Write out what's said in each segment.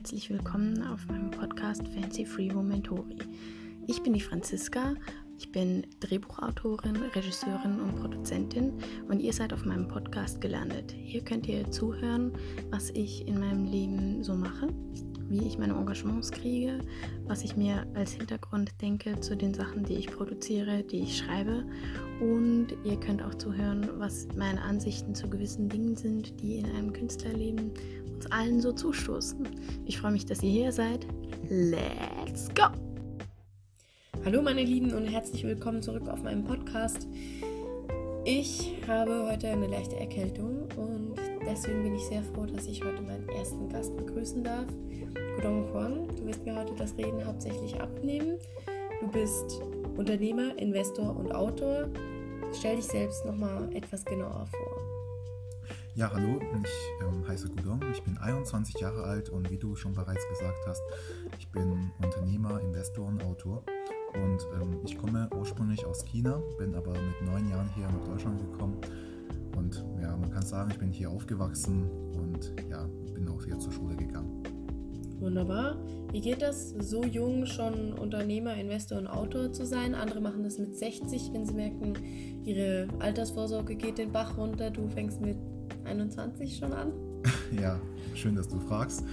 herzlich willkommen auf meinem Podcast Fancy Free Momentori. Ich bin die Franziska, ich bin Drehbuchautorin, Regisseurin und Produzentin und ihr seid auf meinem Podcast gelandet. Hier könnt ihr zuhören, was ich in meinem Leben so mache, wie ich meine Engagements kriege, was ich mir als Hintergrund denke zu den Sachen, die ich produziere, die ich schreibe. Und ihr könnt auch zuhören, was meine Ansichten zu gewissen Dingen sind, die in einem Künstlerleben uns allen so zustoßen. Ich freue mich, dass ihr hier seid. Let's go! Hallo meine Lieben und herzlich willkommen zurück auf meinem Podcast. Ich habe heute eine leichte Erkältung und deswegen bin ich sehr froh, dass ich heute meinen ersten Gast begrüßen darf. Gudong Huang, du wirst mir heute das Reden hauptsächlich abnehmen. Du bist Unternehmer, Investor und Autor. Stell dich selbst nochmal etwas genauer vor. Ja, hallo, ich ähm, heiße Gudong, ich bin 21 Jahre alt und wie du schon bereits gesagt hast, ich bin Unternehmer, Investor und Autor. Und ähm, ich komme ursprünglich aus China, bin aber mit neun Jahren hier nach Deutschland gekommen. Und ja, man kann sagen, ich bin hier aufgewachsen und ja, bin auch hier zur Schule gegangen. Wunderbar. Wie geht das, so jung schon Unternehmer, Investor und Autor zu sein? Andere machen das mit 60, wenn sie merken, ihre Altersvorsorge geht den Bach runter. Du fängst mit 21 schon an? ja, schön, dass du fragst.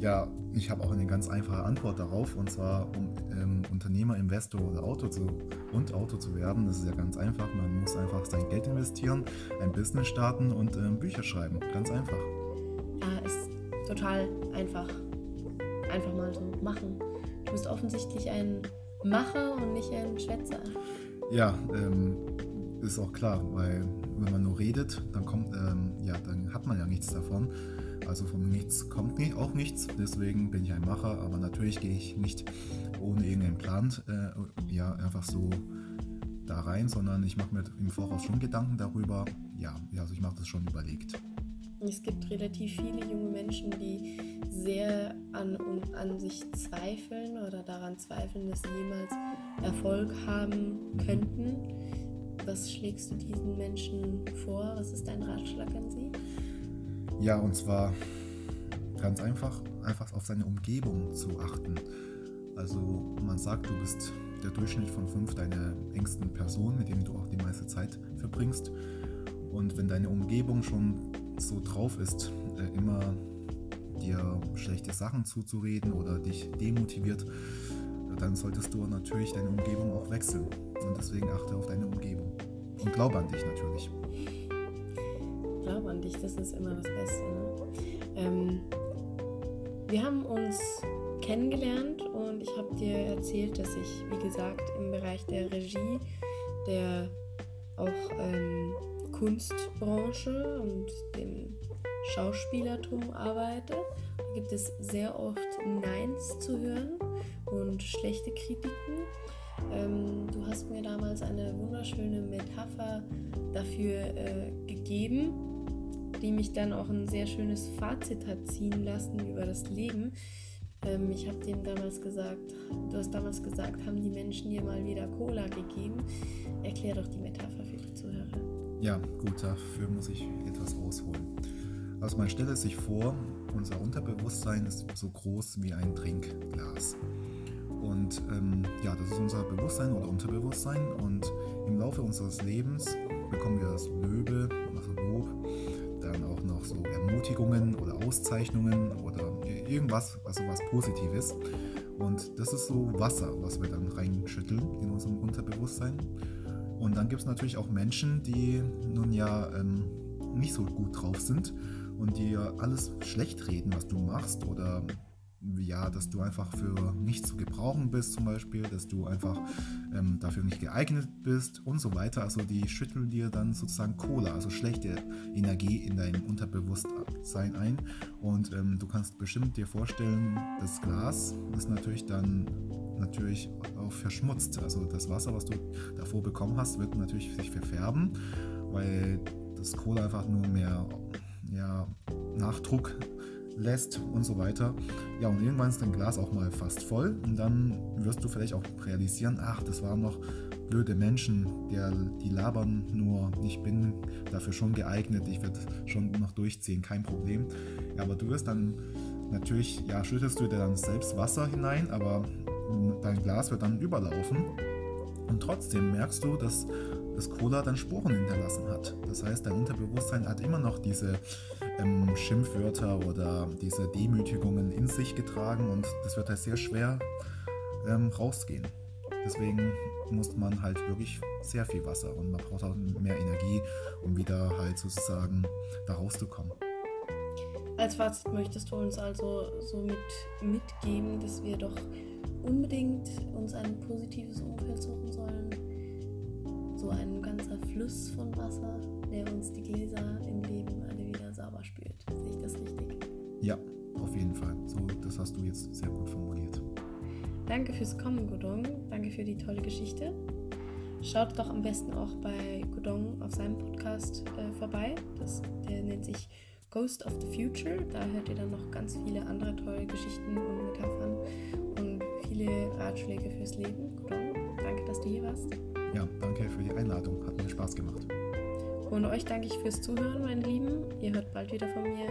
Ja, ich habe auch eine ganz einfache Antwort darauf und zwar, um ähm, Unternehmer, Investor oder Autor zu, und Autor zu werden, das ist ja ganz einfach. Man muss einfach sein Geld investieren, ein Business starten und ähm, Bücher schreiben. Ganz einfach. Ja, ist total einfach. Einfach mal so machen. Du bist offensichtlich ein Macher und nicht ein Schwätzer. Ja, ähm, ist auch klar, weil wenn man nur redet, dann kommt, ähm, ja, dann hat man ja nichts davon. Also von nichts kommt auch nichts. Deswegen bin ich ein Macher, aber natürlich gehe ich nicht ohne irgendeinen Plan, äh, ja, einfach so da rein, sondern ich mache mir im Voraus schon Gedanken darüber. Ja, also ich mache das schon überlegt. Es gibt relativ viele junge Menschen, die sehr an, an sich zweifeln oder daran zweifeln, dass sie jemals Erfolg haben mhm. könnten. Was schlägst du diesen Menschen vor? Was ist dein Ratschlag an sie? Ja, und zwar ganz einfach, einfach auf seine Umgebung zu achten. Also man sagt, du bist der Durchschnitt von fünf deiner engsten Personen, mit denen du auch die meiste Zeit verbringst. Und wenn deine Umgebung schon so drauf ist, äh, immer dir schlechte Sachen zuzureden oder dich demotiviert, dann solltest du natürlich deine Umgebung auch wechseln. Und deswegen achte auf deine Umgebung. Und glaube an dich natürlich. Glaube an dich, das ist immer das Beste. Ne? Ähm, wir haben uns kennengelernt und ich habe dir erzählt, dass ich, wie gesagt, im Bereich der Regie, der auch ähm, Kunstbranche und dem Schauspielertum arbeite. Da gibt es sehr oft Neins zu hören und schlechte Kritiken. Ähm, du hast mir damals eine wunderschöne Metapher dafür äh, gegeben, die mich dann auch ein sehr schönes Fazit hat ziehen lassen über das Leben. Ähm, ich habe dem damals gesagt, du hast damals gesagt, haben die Menschen dir mal wieder Cola gegeben? Erklär doch die Metapher für die Zuhörer. Ja, gut, dafür muss ich etwas ausholen. Also man stelle sich vor, unser Unterbewusstsein ist so groß wie ein Trinkglas. Und ähm, ja, das ist unser Bewusstsein oder Unterbewusstsein. Und im Laufe unseres Lebens bekommen wir das Löbe, Ermutigungen oder Auszeichnungen oder irgendwas, also was Positives. Und das ist so Wasser, was wir dann reinschütteln in unserem Unterbewusstsein. Und dann gibt es natürlich auch Menschen, die nun ja ähm, nicht so gut drauf sind und dir alles schlecht reden, was du machst oder ja, dass du einfach für nichts zu gebrauchen bist zum Beispiel, dass du einfach ähm, dafür nicht geeignet bist und so weiter. Also die schütteln dir dann sozusagen Cola, also schlechte Energie in dein Unterbewusstsein ein. Und ähm, du kannst bestimmt dir vorstellen, das Glas ist natürlich dann natürlich auch verschmutzt. Also das Wasser, was du davor bekommen hast, wird natürlich sich verfärben, weil das Cola einfach nur mehr ja, Nachdruck lässt und so weiter. Ja, und irgendwann ist dein Glas auch mal fast voll und dann wirst du vielleicht auch realisieren, ach, das waren noch blöde Menschen, der, die labern nur, ich bin dafür schon geeignet, ich werde schon noch durchziehen, kein Problem. Ja, aber du wirst dann natürlich, ja, schüttest du dir dann selbst Wasser hinein, aber dein Glas wird dann überlaufen. Und trotzdem merkst du, dass das Cola dann Spuren hinterlassen hat. Das heißt, dein Unterbewusstsein hat immer noch diese ähm, Schimpfwörter oder diese Demütigungen in sich getragen und das wird halt sehr schwer ähm, rausgehen. Deswegen muss man halt wirklich sehr viel Wasser und man braucht auch mehr Energie, um wieder halt sozusagen da rauszukommen. Als Fazit möchtest du uns also so mit, mitgeben, dass wir doch unbedingt uns ein positives Umfeld suchen sollen. So ein ganzer Fluss von Wasser, der uns die Gläser im Leben alle wieder sauber spült. Sehe ich das richtig? Ja, auf jeden Fall. So, das hast du jetzt sehr gut formuliert. Danke fürs Kommen, Godong. Danke für die tolle Geschichte. Schaut doch am besten auch bei Godong auf seinem Podcast äh, vorbei. Das, der nennt sich Ghost of the Future. Da hört ihr dann noch ganz viele andere tolle Geschichten und Metaphern und viele Ratschläge fürs Leben. Godong, danke, dass du hier warst. Ja, danke für die Einladung. Hat mir Spaß gemacht. Und euch danke ich fürs Zuhören, meine Lieben. Ihr hört bald wieder von mir.